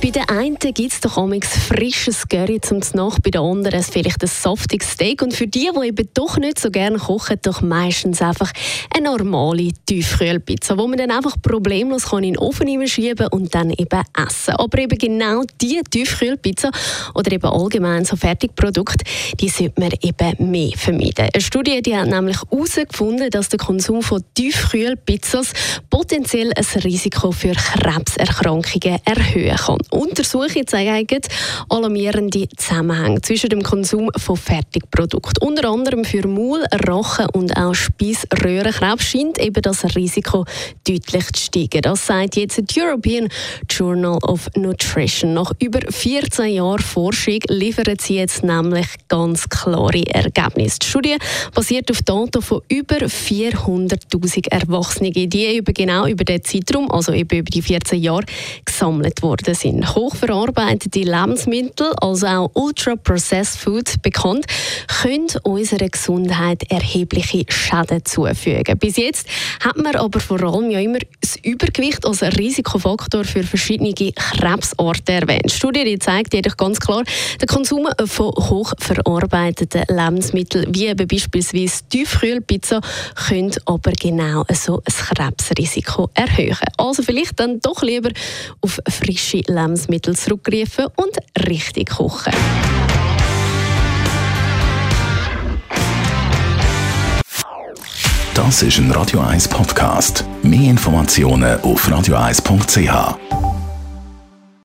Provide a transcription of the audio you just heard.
bei den einen gibt es doch amigs frisches Curry zum Nacht, bei den anderen vielleicht ein saftiges Steak. Und für die, die eben doch nicht so gerne kochen, doch meistens einfach eine normale Tiefkühlpizza, wo man dann einfach problemlos kann in den Ofen schieben und dann eben essen. Aber eben genau diese Tiefkühlpizza oder eben allgemein so Fertigprodukte, die sollte man eben mehr vermeiden. Eine Studie die hat nämlich herausgefunden, dass der Konsum von Tiefkühlpizzas potenziell ein Risiko für Krebserkrankungen erhöhen kann. Untersuchungen zeigen alarmierende Zusammenhänge zwischen dem Konsum von Fertigprodukten. Unter anderem für Maul-, Rachen- und auch Speiseröhrenkrebs scheint eben das Risiko deutlich zu steigen. Das sagt jetzt das European Journal of Nutrition. Nach über 14 Jahren Forschung liefern sie jetzt nämlich ganz klare Ergebnisse. Die Studie basiert auf Daten von über 400.000 Erwachsenen, die über über den Zeitraum, also eben über die 14 Jahre, gesammelt worden sind. Hochverarbeitete Lebensmittel, also auch Ultra-Processed Food bekannt, können unserer Gesundheit erhebliche Schäden zufügen. Bis jetzt hat man aber vor allem ja immer das Übergewicht als Risikofaktor für verschiedene Krebsarten erwähnt. Die Studie die zeigt jedoch ganz klar, der Konsum von hochverarbeiteten Lebensmitteln, wie eben beispielsweise Tiefkühlpizza, können aber genau so ein Krebsrisiko erhöhen. Also vielleicht dann doch lieber auf frische Lebensmittel zurückgreifen und richtig kochen. Das ist ein Radio 1 Podcast. Mehr Informationen auf radio1.ch.